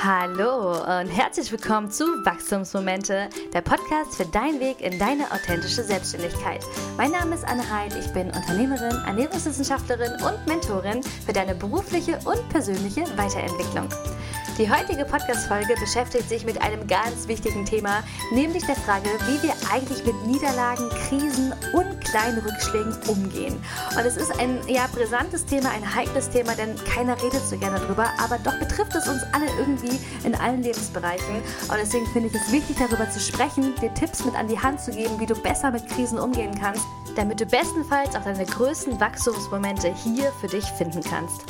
Hallo und herzlich willkommen zu Wachstumsmomente, der Podcast für deinen Weg in deine authentische Selbstständigkeit. Mein Name ist Anne Heid, ich bin Unternehmerin, Ernährungswissenschaftlerin und Mentorin für deine berufliche und persönliche Weiterentwicklung. Die heutige Podcast-Folge beschäftigt sich mit einem ganz wichtigen Thema, nämlich der Frage, wie wir eigentlich mit Niederlagen, Krisen und kleinen Rückschlägen umgehen. Und es ist ein ja, brisantes Thema, ein heikles Thema, denn keiner redet so gerne darüber, aber doch betrifft es uns alle irgendwie in allen Lebensbereichen. Und deswegen finde ich es wichtig, darüber zu sprechen, dir Tipps mit an die Hand zu geben, wie du besser mit Krisen umgehen kannst, damit du bestenfalls auch deine größten Wachstumsmomente hier für dich finden kannst.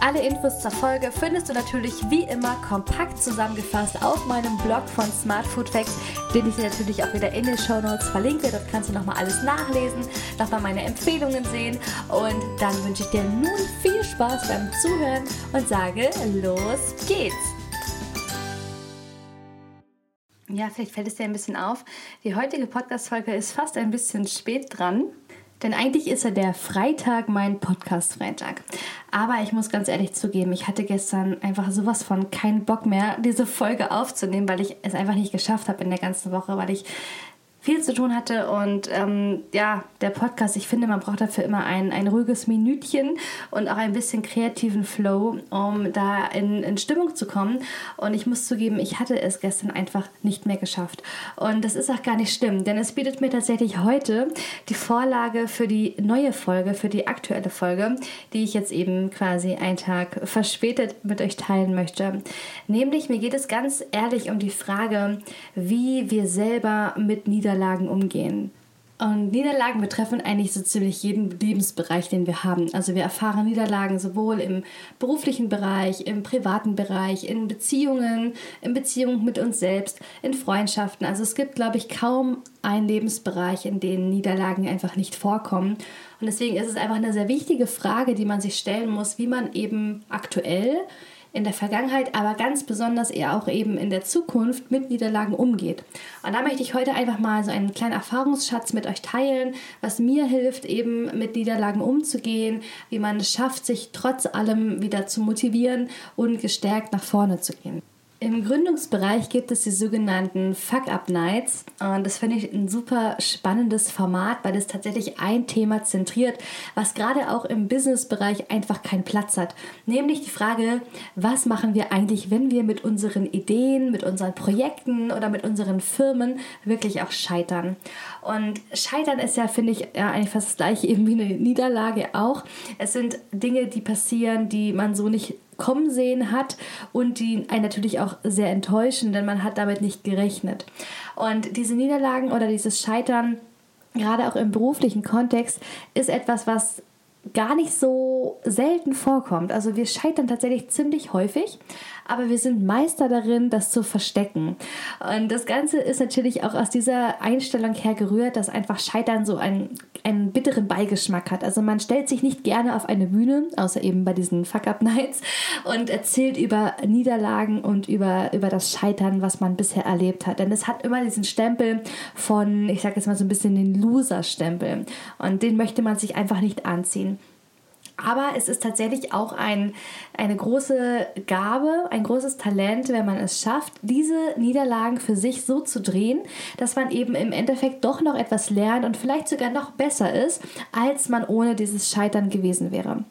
Alle Infos zur Folge findest du natürlich wie immer kompakt zusammengefasst auf meinem Blog von Smart Food Facts, den ich dir natürlich auch wieder in den Show Notes verlinke. Dort kannst du nochmal alles nachlesen, nochmal meine Empfehlungen sehen und dann wünsche ich dir nun viel Spaß beim Zuhören und sage, los geht's! Ja, vielleicht fällt es dir ein bisschen auf. Die heutige Podcast-Folge ist fast ein bisschen spät dran. Denn eigentlich ist ja der Freitag mein Podcast-Freitag. Aber ich muss ganz ehrlich zugeben, ich hatte gestern einfach sowas von keinen Bock mehr, diese Folge aufzunehmen, weil ich es einfach nicht geschafft habe in der ganzen Woche, weil ich viel zu tun hatte und ähm, ja, der Podcast, ich finde, man braucht dafür immer ein, ein ruhiges Minütchen und auch ein bisschen kreativen Flow, um da in, in Stimmung zu kommen. Und ich muss zugeben, ich hatte es gestern einfach nicht mehr geschafft. Und das ist auch gar nicht schlimm, denn es bietet mir tatsächlich heute die Vorlage für die neue Folge, für die aktuelle Folge, die ich jetzt eben quasi einen Tag verspätet mit euch teilen möchte. Nämlich, mir geht es ganz ehrlich um die Frage, wie wir selber mit Niederlagen Niederlagen umgehen. Und Niederlagen betreffen eigentlich so ziemlich jeden Lebensbereich, den wir haben. Also wir erfahren Niederlagen sowohl im beruflichen Bereich, im privaten Bereich, in Beziehungen, in Beziehungen mit uns selbst, in Freundschaften. Also es gibt, glaube ich, kaum einen Lebensbereich, in dem Niederlagen einfach nicht vorkommen. Und deswegen ist es einfach eine sehr wichtige Frage, die man sich stellen muss, wie man eben aktuell in der Vergangenheit, aber ganz besonders eher auch eben in der Zukunft mit Niederlagen umgeht. Und da möchte ich heute einfach mal so einen kleinen Erfahrungsschatz mit euch teilen, was mir hilft, eben mit Niederlagen umzugehen, wie man es schafft, sich trotz allem wieder zu motivieren und gestärkt nach vorne zu gehen. Im Gründungsbereich gibt es die sogenannten Fuck-Up-Nights und das finde ich ein super spannendes Format, weil es tatsächlich ein Thema zentriert, was gerade auch im Business-Bereich einfach keinen Platz hat. Nämlich die Frage, was machen wir eigentlich, wenn wir mit unseren Ideen, mit unseren Projekten oder mit unseren Firmen wirklich auch scheitern. Und scheitern ist ja, finde ich, ja, eigentlich fast das gleiche eben wie eine Niederlage auch. Es sind Dinge, die passieren, die man so nicht kommen sehen hat und die einen natürlich auch sehr enttäuschen, denn man hat damit nicht gerechnet. Und diese Niederlagen oder dieses Scheitern, gerade auch im beruflichen Kontext, ist etwas, was gar nicht so selten vorkommt. Also wir scheitern tatsächlich ziemlich häufig, aber wir sind Meister darin, das zu verstecken. Und das Ganze ist natürlich auch aus dieser Einstellung her gerührt, dass einfach Scheitern so einen, einen bitteren Beigeschmack hat. Also man stellt sich nicht gerne auf eine Bühne, außer eben bei diesen Fuck-Up-Nights, und erzählt über Niederlagen und über, über das Scheitern, was man bisher erlebt hat. Denn es hat immer diesen Stempel von, ich sage jetzt mal so ein bisschen den Loser-Stempel. Und den möchte man sich einfach nicht anziehen. Aber es ist tatsächlich auch ein, eine große Gabe, ein großes Talent, wenn man es schafft, diese Niederlagen für sich so zu drehen, dass man eben im Endeffekt doch noch etwas lernt und vielleicht sogar noch besser ist, als man ohne dieses Scheitern gewesen wäre.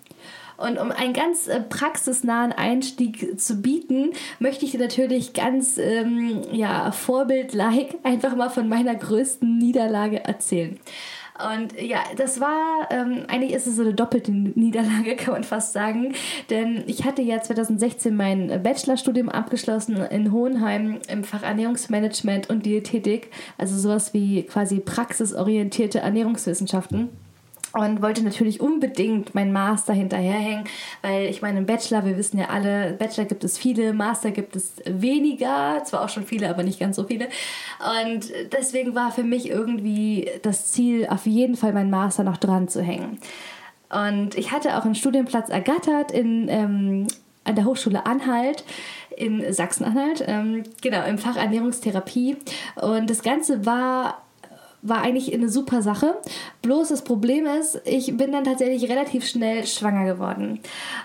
Und um einen ganz äh, praxisnahen Einstieg zu bieten, möchte ich dir natürlich ganz ähm, ja, vorbildlike einfach mal von meiner größten Niederlage erzählen. Und ja, das war, ähm, eigentlich ist es so eine doppelte Niederlage, kann man fast sagen. Denn ich hatte ja 2016 mein Bachelorstudium abgeschlossen in Hohenheim im Fach Ernährungsmanagement und Diätetik. Also sowas wie quasi praxisorientierte Ernährungswissenschaften und wollte natürlich unbedingt meinen Master hinterherhängen, weil ich meine, im Bachelor, wir wissen ja alle, Bachelor gibt es viele, Master gibt es weniger, zwar auch schon viele, aber nicht ganz so viele. Und deswegen war für mich irgendwie das Ziel, auf jeden Fall meinen Master noch dran zu hängen. Und ich hatte auch einen Studienplatz ergattert in, ähm, an der Hochschule Anhalt in Sachsen-Anhalt, ähm, genau, im Fach Ernährungstherapie. Und das Ganze war war eigentlich eine super Sache. Bloß das Problem ist, ich bin dann tatsächlich relativ schnell schwanger geworden.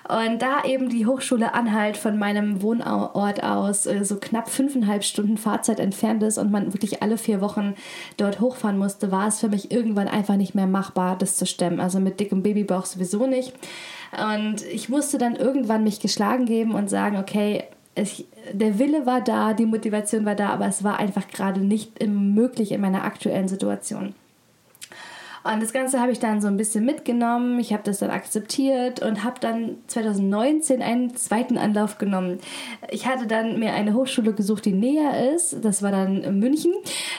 Und da eben die Hochschule Anhalt von meinem Wohnort aus äh, so knapp fünfeinhalb Stunden Fahrzeit entfernt ist und man wirklich alle vier Wochen dort hochfahren musste, war es für mich irgendwann einfach nicht mehr machbar, das zu stemmen. Also mit dickem Babybauch sowieso nicht. Und ich musste dann irgendwann mich geschlagen geben und sagen, okay, ich, der Wille war da, die Motivation war da, aber es war einfach gerade nicht möglich in meiner aktuellen Situation. Und das Ganze habe ich dann so ein bisschen mitgenommen. Ich habe das dann akzeptiert und habe dann 2019 einen zweiten Anlauf genommen. Ich hatte dann mir eine Hochschule gesucht, die näher ist. Das war dann München.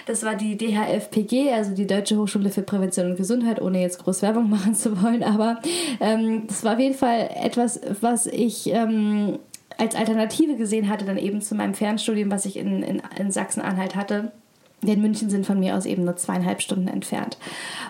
Das war die DHFPG, also die Deutsche Hochschule für Prävention und Gesundheit, ohne jetzt groß Werbung machen zu wollen. Aber ähm, das war auf jeden Fall etwas, was ich ähm, als Alternative gesehen hatte, dann eben zu meinem Fernstudium, was ich in, in, in Sachsen-Anhalt hatte. Denn München sind von mir aus eben nur zweieinhalb Stunden entfernt.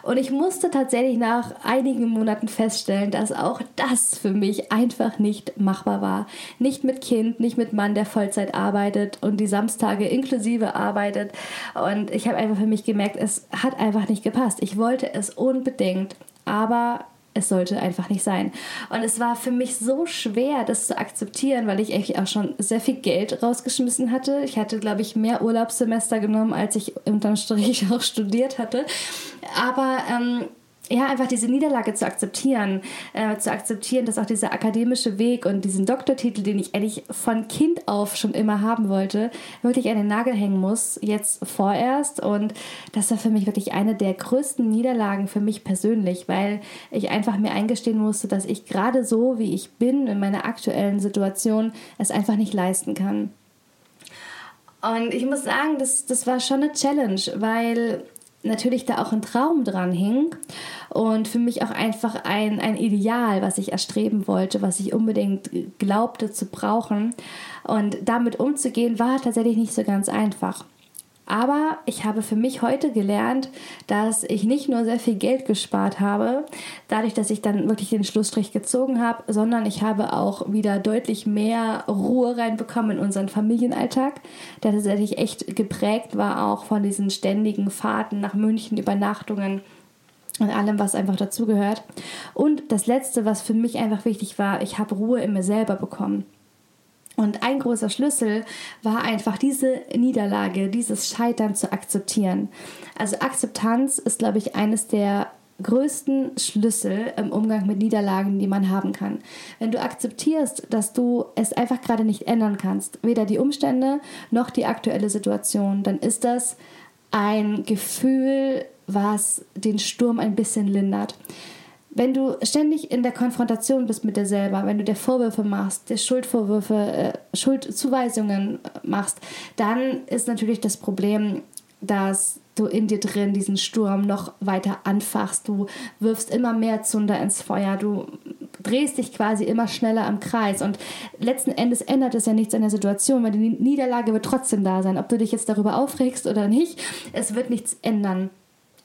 Und ich musste tatsächlich nach einigen Monaten feststellen, dass auch das für mich einfach nicht machbar war. Nicht mit Kind, nicht mit Mann, der Vollzeit arbeitet und die Samstage inklusive arbeitet. Und ich habe einfach für mich gemerkt, es hat einfach nicht gepasst. Ich wollte es unbedingt, aber es sollte einfach nicht sein. Und es war für mich so schwer, das zu akzeptieren, weil ich eigentlich auch schon sehr viel Geld rausgeschmissen hatte. Ich hatte, glaube ich, mehr Urlaubssemester genommen, als ich unterm Strich auch studiert hatte. Aber ähm, ja, einfach diese Niederlage zu akzeptieren, äh, zu akzeptieren, dass auch dieser akademische Weg und diesen Doktortitel, den ich eigentlich von Kind auf schon immer haben wollte, wirklich an den Nagel hängen muss, jetzt vorerst. Und das war für mich wirklich eine der größten Niederlagen für mich persönlich, weil ich einfach mir eingestehen musste, dass ich gerade so, wie ich bin, in meiner aktuellen Situation, es einfach nicht leisten kann. Und ich muss sagen, das, das war schon eine Challenge, weil natürlich da auch ein Traum dran hing und für mich auch einfach ein, ein Ideal, was ich erstreben wollte, was ich unbedingt glaubte zu brauchen. Und damit umzugehen war tatsächlich nicht so ganz einfach. Aber ich habe für mich heute gelernt, dass ich nicht nur sehr viel Geld gespart habe, dadurch, dass ich dann wirklich den Schlussstrich gezogen habe, sondern ich habe auch wieder deutlich mehr Ruhe reinbekommen in unseren Familienalltag, der tatsächlich echt geprägt war, auch von diesen ständigen Fahrten nach München, Übernachtungen und allem, was einfach dazugehört. Und das Letzte, was für mich einfach wichtig war, ich habe Ruhe in mir selber bekommen. Und ein großer Schlüssel war einfach diese Niederlage, dieses Scheitern zu akzeptieren. Also Akzeptanz ist, glaube ich, eines der größten Schlüssel im Umgang mit Niederlagen, die man haben kann. Wenn du akzeptierst, dass du es einfach gerade nicht ändern kannst, weder die Umstände noch die aktuelle Situation, dann ist das ein Gefühl, was den Sturm ein bisschen lindert. Wenn du ständig in der Konfrontation bist mit dir selber, wenn du dir Vorwürfe machst, dir Schuldvorwürfe, äh, Schuldzuweisungen machst, dann ist natürlich das Problem, dass du in dir drin diesen Sturm noch weiter anfachst. Du wirfst immer mehr Zunder ins Feuer. Du drehst dich quasi immer schneller am Kreis. Und letzten Endes ändert es ja nichts an der Situation, weil die Niederlage wird trotzdem da sein. Ob du dich jetzt darüber aufregst oder nicht, es wird nichts ändern.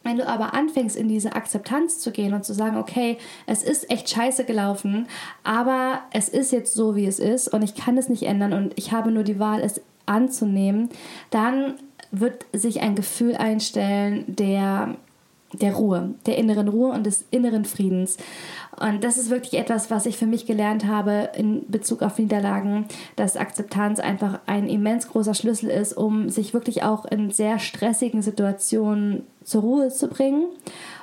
Wenn du aber anfängst, in diese Akzeptanz zu gehen und zu sagen, okay, es ist echt scheiße gelaufen, aber es ist jetzt so, wie es ist und ich kann es nicht ändern und ich habe nur die Wahl, es anzunehmen, dann wird sich ein Gefühl einstellen der, der Ruhe, der inneren Ruhe und des inneren Friedens. Und das ist wirklich etwas, was ich für mich gelernt habe in Bezug auf Niederlagen, dass Akzeptanz einfach ein immens großer Schlüssel ist, um sich wirklich auch in sehr stressigen Situationen zur Ruhe zu bringen,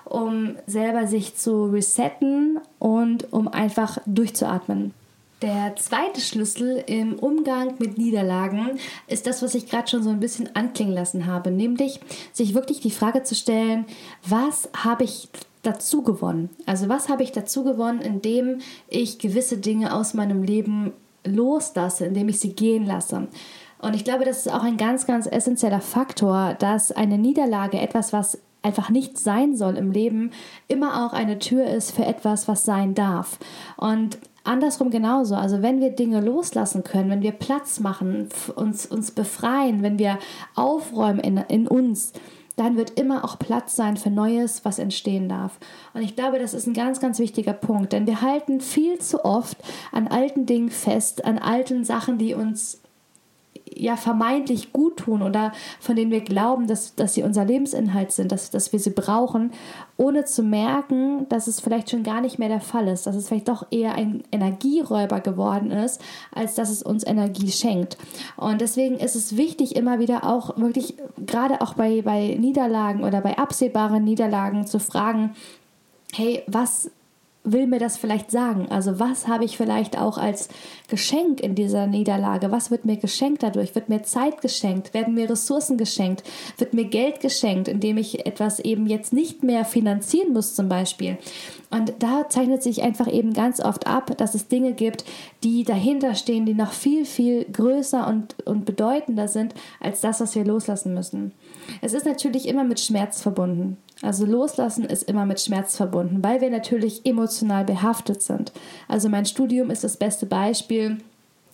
um selber sich zu resetten und um einfach durchzuatmen. Der zweite Schlüssel im Umgang mit Niederlagen ist das, was ich gerade schon so ein bisschen anklingen lassen habe, nämlich sich wirklich die Frage zu stellen, was habe ich dazu gewonnen? Also was habe ich dazu gewonnen, indem ich gewisse Dinge aus meinem Leben loslasse, indem ich sie gehen lasse? Und ich glaube, das ist auch ein ganz, ganz essentieller Faktor, dass eine Niederlage etwas, was einfach nicht sein soll im Leben, immer auch eine Tür ist für etwas, was sein darf. Und andersrum genauso. Also wenn wir Dinge loslassen können, wenn wir Platz machen, uns, uns befreien, wenn wir aufräumen in, in uns, dann wird immer auch Platz sein für Neues, was entstehen darf. Und ich glaube, das ist ein ganz, ganz wichtiger Punkt, denn wir halten viel zu oft an alten Dingen fest, an alten Sachen, die uns ja vermeintlich gut tun oder von denen wir glauben, dass, dass sie unser Lebensinhalt sind, dass, dass wir sie brauchen, ohne zu merken, dass es vielleicht schon gar nicht mehr der Fall ist, dass es vielleicht doch eher ein Energieräuber geworden ist, als dass es uns Energie schenkt. Und deswegen ist es wichtig, immer wieder auch wirklich, gerade auch bei, bei Niederlagen oder bei absehbaren Niederlagen zu fragen, hey, was will mir das vielleicht sagen? Also was habe ich vielleicht auch als Geschenk in dieser Niederlage? Was wird mir geschenkt dadurch? Wird mir Zeit geschenkt? Werden mir Ressourcen geschenkt? Wird mir Geld geschenkt, indem ich etwas eben jetzt nicht mehr finanzieren muss zum Beispiel? Und da zeichnet sich einfach eben ganz oft ab, dass es Dinge gibt, die dahinter stehen, die noch viel, viel größer und, und bedeutender sind als das, was wir loslassen müssen. Es ist natürlich immer mit Schmerz verbunden. Also loslassen ist immer mit Schmerz verbunden, weil wir natürlich emotional behaftet sind. Also mein Studium ist das beste Beispiel.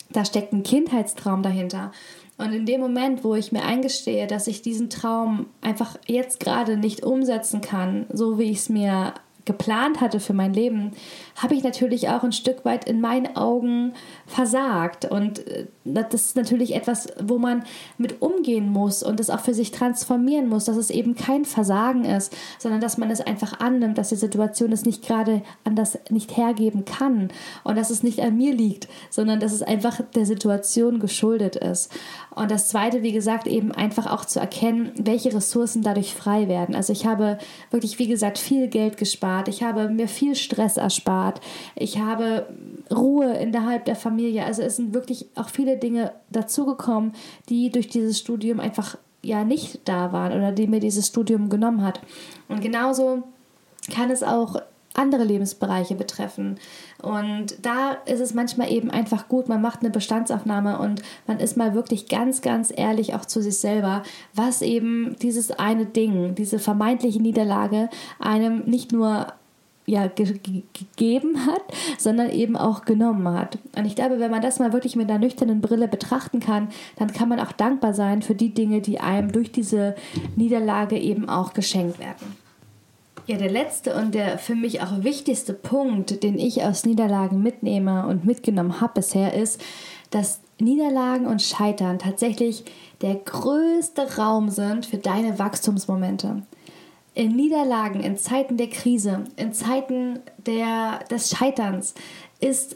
Da steckt ein Kindheitstraum dahinter. Und in dem Moment, wo ich mir eingestehe, dass ich diesen Traum einfach jetzt gerade nicht umsetzen kann, so wie ich es mir geplant hatte für mein Leben, habe ich natürlich auch ein Stück weit in meinen Augen versagt. Und äh, das ist natürlich etwas, wo man mit umgehen muss und es auch für sich transformieren muss, dass es eben kein Versagen ist, sondern dass man es einfach annimmt, dass die Situation es nicht gerade anders nicht hergeben kann und dass es nicht an mir liegt, sondern dass es einfach der Situation geschuldet ist. Und das Zweite, wie gesagt, eben einfach auch zu erkennen, welche Ressourcen dadurch frei werden. Also ich habe wirklich, wie gesagt, viel Geld gespart, ich habe mir viel Stress erspart, ich habe Ruhe innerhalb der Familie. Also es sind wirklich auch viele Dinge dazugekommen, die durch dieses Studium einfach ja nicht da waren oder die mir dieses Studium genommen hat. Und genauso kann es auch andere Lebensbereiche betreffen. Und da ist es manchmal eben einfach gut, man macht eine Bestandsaufnahme und man ist mal wirklich ganz, ganz ehrlich auch zu sich selber, was eben dieses eine Ding, diese vermeintliche Niederlage einem nicht nur ja, ge gegeben hat, sondern eben auch genommen hat. Und ich glaube, wenn man das mal wirklich mit einer nüchternen Brille betrachten kann, dann kann man auch dankbar sein für die Dinge, die einem durch diese Niederlage eben auch geschenkt werden. Ja, der letzte und der für mich auch wichtigste Punkt, den ich aus Niederlagen mitnehme und mitgenommen habe bisher, ist, dass Niederlagen und Scheitern tatsächlich der größte Raum sind für deine Wachstumsmomente in Niederlagen, in Zeiten der Krise, in Zeiten der, des Scheiterns ist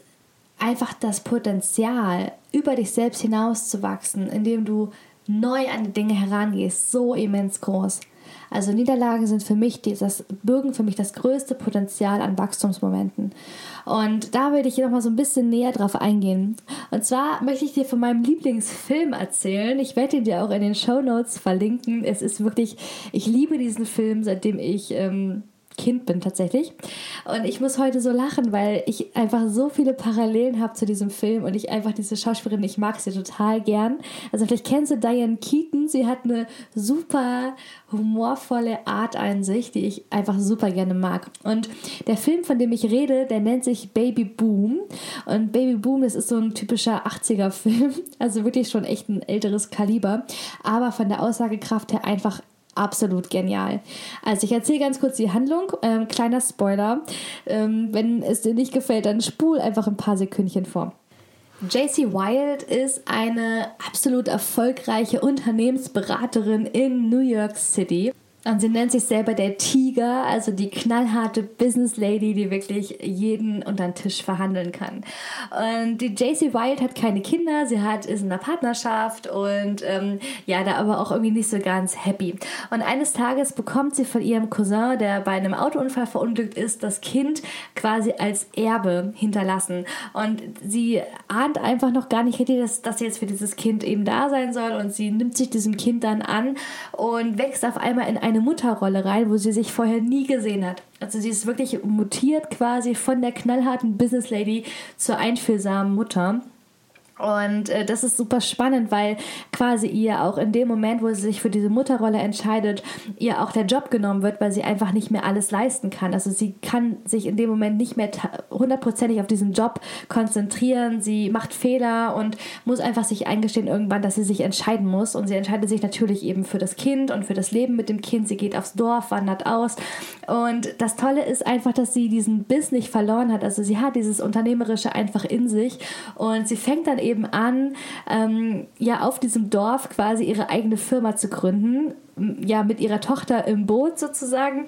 einfach das Potenzial, über dich selbst hinauszuwachsen, indem du neu an die Dinge herangehst, so immens groß. Also Niederlagen sind für mich, das bürgen für mich das größte Potenzial an Wachstumsmomenten. Und da würde ich noch mal so ein bisschen näher drauf eingehen. Und zwar möchte ich dir von meinem Lieblingsfilm erzählen. Ich werde ihn dir auch in den Show Notes verlinken. Es ist wirklich, ich liebe diesen Film, seitdem ich ähm, Kind bin tatsächlich. Und ich muss heute so lachen, weil ich einfach so viele Parallelen habe zu diesem Film und ich einfach diese Schauspielerin, ich mag sie total gern. Also vielleicht kennst du Diane Keaton, sie hat eine super humorvolle Art an sich, die ich einfach super gerne mag. Und der Film, von dem ich rede, der nennt sich Baby Boom. Und Baby Boom, das ist so ein typischer 80er Film, also wirklich schon echt ein älteres Kaliber, aber von der Aussagekraft her einfach absolut genial. Also ich erzähle ganz kurz die Handlung. Ähm, kleiner Spoiler. Ähm, wenn es dir nicht gefällt, dann spul einfach ein paar Sekündchen vor. JC Wild ist eine absolut erfolgreiche Unternehmensberaterin in New York City. Und sie nennt sich selber der Tiger, also die knallharte Business Lady, die wirklich jeden unter den Tisch verhandeln kann. Und die JC Wild hat keine Kinder, sie hat ist in einer Partnerschaft und ähm, ja, da aber auch irgendwie nicht so ganz happy. Und eines Tages bekommt sie von ihrem Cousin, der bei einem Autounfall verunglückt ist, das Kind quasi als Erbe hinterlassen. Und sie ahnt einfach noch gar nicht dass, dass sie jetzt für dieses Kind eben da sein soll und sie nimmt sich diesem Kind dann an und wächst auf einmal in ein eine Mutterrolle rein, wo sie sich vorher nie gesehen hat. Also sie ist wirklich mutiert quasi von der knallharten Business Lady zur einfühlsamen Mutter. Und äh, das ist super spannend, weil quasi ihr auch in dem Moment, wo sie sich für diese Mutterrolle entscheidet, ihr auch der Job genommen wird, weil sie einfach nicht mehr alles leisten kann. Also sie kann sich in dem Moment nicht mehr hundertprozentig auf diesen Job konzentrieren. Sie macht Fehler und muss einfach sich eingestehen irgendwann, dass sie sich entscheiden muss. Und sie entscheidet sich natürlich eben für das Kind und für das Leben mit dem Kind. Sie geht aufs Dorf, wandert aus. Und das Tolle ist einfach, dass sie diesen Biss nicht verloren hat. Also sie hat dieses Unternehmerische einfach in sich und sie fängt dann eben an, ähm, ja, auf diesem Dorf quasi ihre eigene Firma zu gründen, ja, mit ihrer Tochter im Boot sozusagen.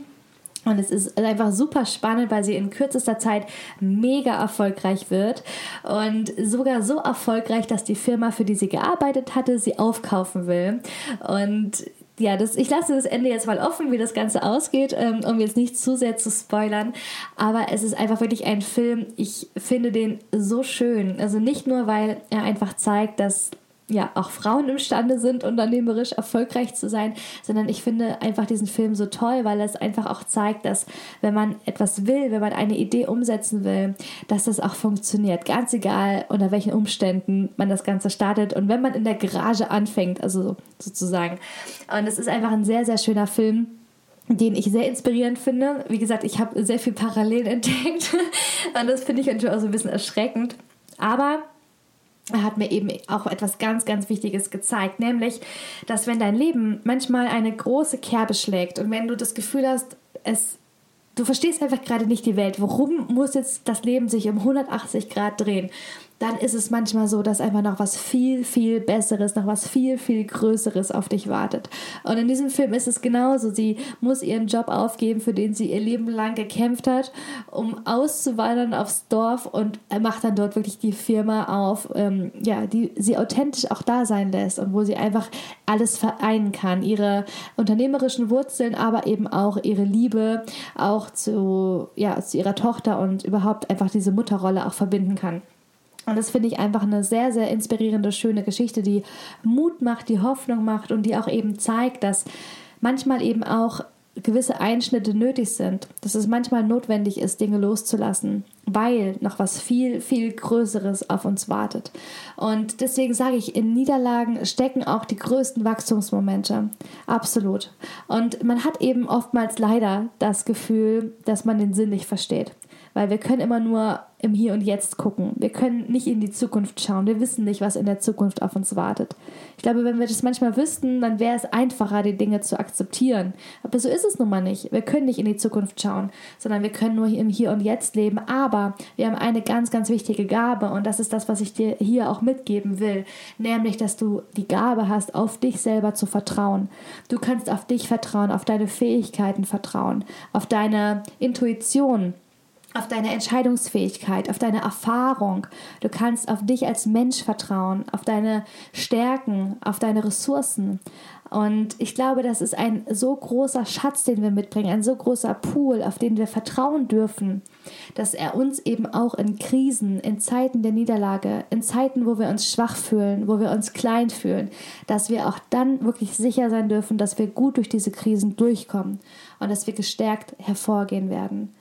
Und es ist einfach super spannend, weil sie in kürzester Zeit mega erfolgreich wird. Und sogar so erfolgreich, dass die Firma, für die sie gearbeitet hatte, sie aufkaufen will. Und ja, das, ich lasse das Ende jetzt mal offen, wie das Ganze ausgeht, ähm, um jetzt nicht zu sehr zu spoilern. Aber es ist einfach wirklich ein Film. Ich finde den so schön. Also nicht nur, weil er einfach zeigt, dass ja auch Frauen imstande sind, unternehmerisch erfolgreich zu sein, sondern ich finde einfach diesen Film so toll, weil es einfach auch zeigt, dass wenn man etwas will, wenn man eine Idee umsetzen will, dass das auch funktioniert. Ganz egal, unter welchen Umständen man das Ganze startet und wenn man in der Garage anfängt, also sozusagen. Und es ist einfach ein sehr, sehr schöner Film den ich sehr inspirierend finde. Wie gesagt, ich habe sehr viel Parallelen entdeckt und das finde ich natürlich auch so ein bisschen erschreckend. Aber er hat mir eben auch etwas ganz, ganz Wichtiges gezeigt, nämlich, dass wenn dein Leben manchmal eine große Kerbe schlägt und wenn du das Gefühl hast, es, du verstehst einfach gerade nicht die Welt, warum muss jetzt das Leben sich um 180 Grad drehen? Dann ist es manchmal so, dass einfach noch was viel, viel Besseres, noch was viel, viel Größeres auf dich wartet. Und in diesem Film ist es genauso. Sie muss ihren Job aufgeben, für den sie ihr Leben lang gekämpft hat, um auszuwandern aufs Dorf und macht dann dort wirklich die Firma auf, ähm, ja, die sie authentisch auch da sein lässt und wo sie einfach alles vereinen kann. Ihre unternehmerischen Wurzeln, aber eben auch ihre Liebe auch zu, ja, zu ihrer Tochter und überhaupt einfach diese Mutterrolle auch verbinden kann. Und das finde ich einfach eine sehr, sehr inspirierende, schöne Geschichte, die Mut macht, die Hoffnung macht und die auch eben zeigt, dass manchmal eben auch gewisse Einschnitte nötig sind, dass es manchmal notwendig ist, Dinge loszulassen, weil noch was viel, viel Größeres auf uns wartet. Und deswegen sage ich, in Niederlagen stecken auch die größten Wachstumsmomente. Absolut. Und man hat eben oftmals leider das Gefühl, dass man den Sinn nicht versteht weil wir können immer nur im Hier und Jetzt gucken. Wir können nicht in die Zukunft schauen. Wir wissen nicht, was in der Zukunft auf uns wartet. Ich glaube, wenn wir das manchmal wüssten, dann wäre es einfacher, die Dinge zu akzeptieren. Aber so ist es nun mal nicht. Wir können nicht in die Zukunft schauen, sondern wir können nur im Hier und Jetzt leben. Aber wir haben eine ganz, ganz wichtige Gabe und das ist das, was ich dir hier auch mitgeben will, nämlich, dass du die Gabe hast, auf dich selber zu vertrauen. Du kannst auf dich vertrauen, auf deine Fähigkeiten vertrauen, auf deine Intuition auf deine Entscheidungsfähigkeit, auf deine Erfahrung. Du kannst auf dich als Mensch vertrauen, auf deine Stärken, auf deine Ressourcen. Und ich glaube, das ist ein so großer Schatz, den wir mitbringen, ein so großer Pool, auf den wir vertrauen dürfen, dass er uns eben auch in Krisen, in Zeiten der Niederlage, in Zeiten, wo wir uns schwach fühlen, wo wir uns klein fühlen, dass wir auch dann wirklich sicher sein dürfen, dass wir gut durch diese Krisen durchkommen und dass wir gestärkt hervorgehen werden.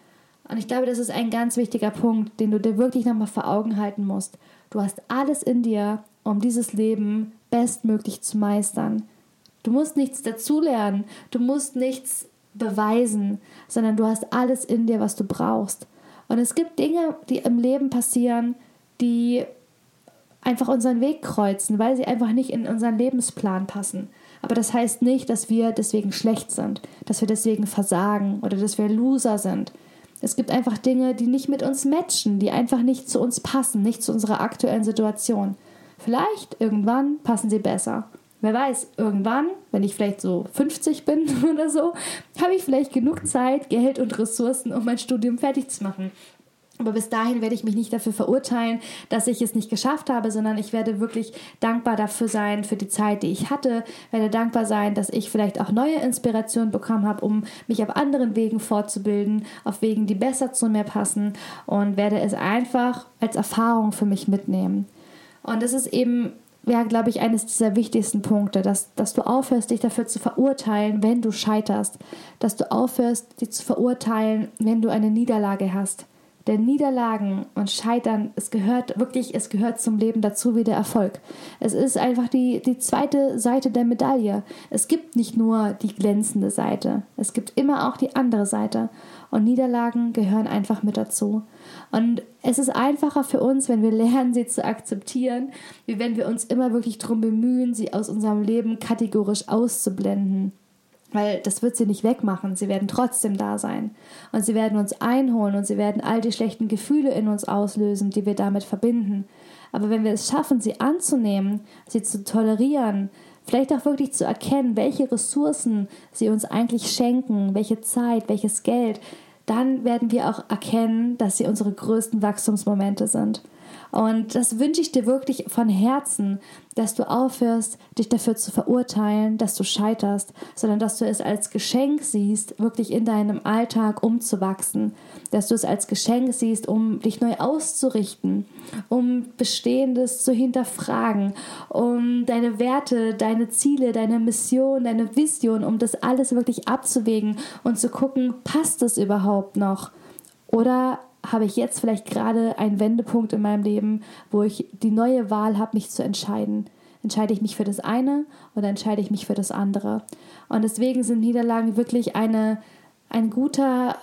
Und ich glaube, das ist ein ganz wichtiger Punkt, den du dir wirklich nochmal vor Augen halten musst. Du hast alles in dir, um dieses Leben bestmöglich zu meistern. Du musst nichts dazulernen, du musst nichts beweisen, sondern du hast alles in dir, was du brauchst. Und es gibt Dinge, die im Leben passieren, die einfach unseren Weg kreuzen, weil sie einfach nicht in unseren Lebensplan passen. Aber das heißt nicht, dass wir deswegen schlecht sind, dass wir deswegen versagen oder dass wir Loser sind. Es gibt einfach Dinge, die nicht mit uns matchen, die einfach nicht zu uns passen, nicht zu unserer aktuellen Situation. Vielleicht irgendwann passen sie besser. Wer weiß, irgendwann, wenn ich vielleicht so 50 bin oder so, habe ich vielleicht genug Zeit, Geld und Ressourcen, um mein Studium fertig zu machen. Aber bis dahin werde ich mich nicht dafür verurteilen, dass ich es nicht geschafft habe, sondern ich werde wirklich dankbar dafür sein, für die Zeit, die ich hatte, werde dankbar sein, dass ich vielleicht auch neue Inspirationen bekommen habe, um mich auf anderen Wegen fortzubilden, auf Wegen, die besser zu mir passen und werde es einfach als Erfahrung für mich mitnehmen. Und das ist eben ja, glaube ich, eines dieser wichtigsten Punkte, dass, dass du aufhörst, dich dafür zu verurteilen, wenn du scheiterst, dass du aufhörst, dich zu verurteilen, wenn du eine Niederlage hast denn Niederlagen und Scheitern, es gehört wirklich, es gehört zum Leben dazu wie der Erfolg. Es ist einfach die, die zweite Seite der Medaille. Es gibt nicht nur die glänzende Seite, es gibt immer auch die andere Seite. Und Niederlagen gehören einfach mit dazu. Und es ist einfacher für uns, wenn wir lernen, sie zu akzeptieren, wie wenn wir uns immer wirklich darum bemühen, sie aus unserem Leben kategorisch auszublenden. Weil das wird sie nicht wegmachen. Sie werden trotzdem da sein. Und sie werden uns einholen und sie werden all die schlechten Gefühle in uns auslösen, die wir damit verbinden. Aber wenn wir es schaffen, sie anzunehmen, sie zu tolerieren, vielleicht auch wirklich zu erkennen, welche Ressourcen sie uns eigentlich schenken, welche Zeit, welches Geld, dann werden wir auch erkennen, dass sie unsere größten Wachstumsmomente sind. Und das wünsche ich dir wirklich von Herzen, dass du aufhörst, dich dafür zu verurteilen, dass du scheiterst, sondern dass du es als Geschenk siehst, wirklich in deinem Alltag umzuwachsen, dass du es als Geschenk siehst, um dich neu auszurichten, um Bestehendes zu hinterfragen, um deine Werte, deine Ziele, deine Mission, deine Vision, um das alles wirklich abzuwägen und zu gucken, passt es überhaupt noch? Oder habe ich jetzt vielleicht gerade einen Wendepunkt in meinem Leben, wo ich die neue Wahl habe, mich zu entscheiden. Entscheide ich mich für das eine oder entscheide ich mich für das andere? Und deswegen sind Niederlagen wirklich eine, ein guter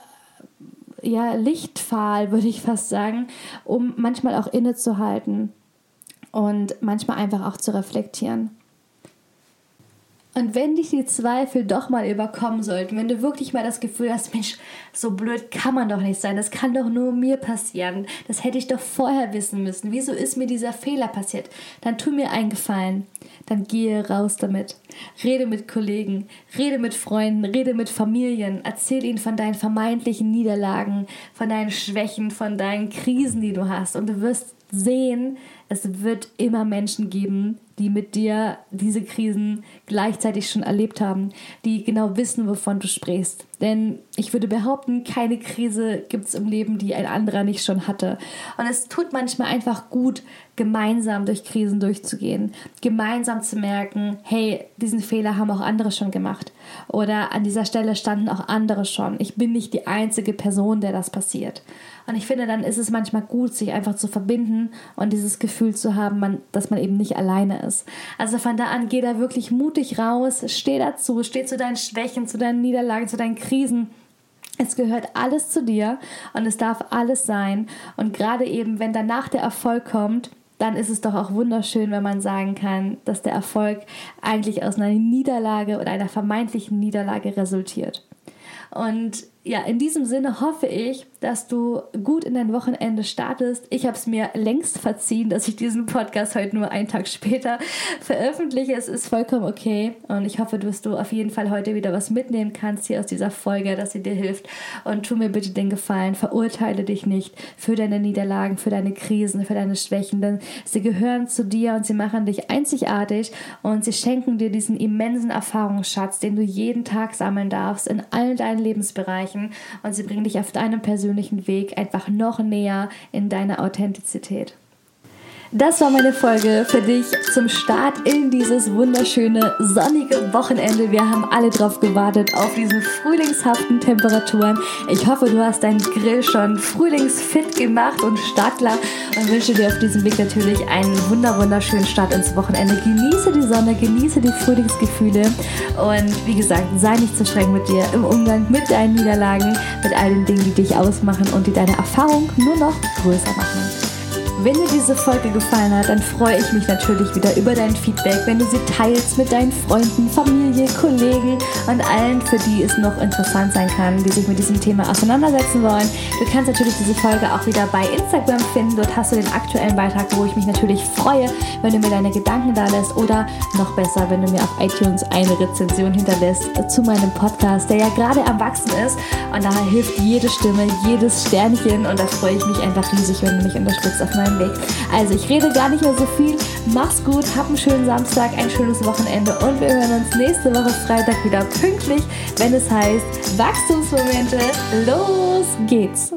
ja, Lichtpfahl, würde ich fast sagen, um manchmal auch innezuhalten und manchmal einfach auch zu reflektieren. Und wenn dich die Zweifel doch mal überkommen sollten, wenn du wirklich mal das Gefühl hast, Mensch, so blöd kann man doch nicht sein, das kann doch nur mir passieren, das hätte ich doch vorher wissen müssen, wieso ist mir dieser Fehler passiert, dann tu mir einen Gefallen, dann gehe raus damit. Rede mit Kollegen, rede mit Freunden, rede mit Familien, erzähl ihnen von deinen vermeintlichen Niederlagen, von deinen Schwächen, von deinen Krisen, die du hast. Und du wirst sehen, es wird immer Menschen geben, die mit dir diese Krisen gleichzeitig schon erlebt haben, die genau wissen, wovon du sprichst. Denn ich würde behaupten, keine Krise gibt es im Leben, die ein anderer nicht schon hatte. Und es tut manchmal einfach gut, gemeinsam durch Krisen durchzugehen, gemeinsam zu merken, hey, diesen Fehler haben auch andere schon gemacht. Oder an dieser Stelle standen auch andere schon. Ich bin nicht die einzige Person, der das passiert. Und ich finde, dann ist es manchmal gut, sich einfach zu verbinden und dieses Gefühl zu haben, man, dass man eben nicht alleine ist. Also von da an, geh da wirklich mutig raus, steh dazu, steh zu deinen Schwächen, zu deinen Niederlagen, zu deinen Krisen. Es gehört alles zu dir und es darf alles sein. Und gerade eben, wenn danach der Erfolg kommt, dann ist es doch auch wunderschön, wenn man sagen kann, dass der Erfolg eigentlich aus einer Niederlage oder einer vermeintlichen Niederlage resultiert. Und ja, in diesem Sinne hoffe ich, dass du gut in dein Wochenende startest. Ich habe es mir längst verziehen, dass ich diesen Podcast heute nur einen Tag später veröffentliche. Es ist vollkommen okay und ich hoffe, dass du auf jeden Fall heute wieder was mitnehmen kannst hier aus dieser Folge, dass sie dir hilft. Und tu mir bitte den Gefallen, verurteile dich nicht für deine Niederlagen, für deine Krisen, für deine Schwächen, denn sie gehören zu dir und sie machen dich einzigartig und sie schenken dir diesen immensen Erfahrungsschatz, den du jeden Tag sammeln darfst in allen deinen Lebensbereichen erreichen und sie bringen dich auf deinem persönlichen Weg einfach noch näher in deine Authentizität. Das war meine Folge für dich zum Start in dieses wunderschöne sonnige Wochenende. Wir haben alle drauf gewartet auf diese frühlingshaften Temperaturen. Ich hoffe, du hast deinen Grill schon frühlingsfit gemacht und startklar und wünsche dir auf diesem Weg natürlich einen wunder wunderschönen Start ins Wochenende. Genieße die Sonne, genieße die Frühlingsgefühle und wie gesagt, sei nicht zu streng mit dir im Umgang mit deinen Niederlagen, mit all den Dingen, die dich ausmachen und die deine Erfahrung nur noch größer machen. Wenn dir diese Folge gefallen hat, dann freue ich mich natürlich wieder über dein Feedback, wenn du sie teilst mit deinen Freunden, Familie, Kollegen und allen, für die es noch interessant sein kann, die sich mit diesem Thema auseinandersetzen wollen. Du kannst natürlich diese Folge auch wieder bei Instagram finden. Dort hast du den aktuellen Beitrag, wo ich mich natürlich freue, wenn du mir deine Gedanken da lässt oder noch besser, wenn du mir auf iTunes eine Rezension hinterlässt zu meinem Podcast, der ja gerade am Wachsen ist. Und daher hilft jede Stimme, jedes Sternchen und da freue ich mich einfach riesig, wenn du mich unterstützt auf meinem Weg. Also ich rede gar nicht mehr so viel. Mach's gut, hab einen schönen Samstag, ein schönes Wochenende und wir hören uns nächste Woche Freitag wieder pünktlich, wenn es heißt Wachstumsmomente. Los geht's!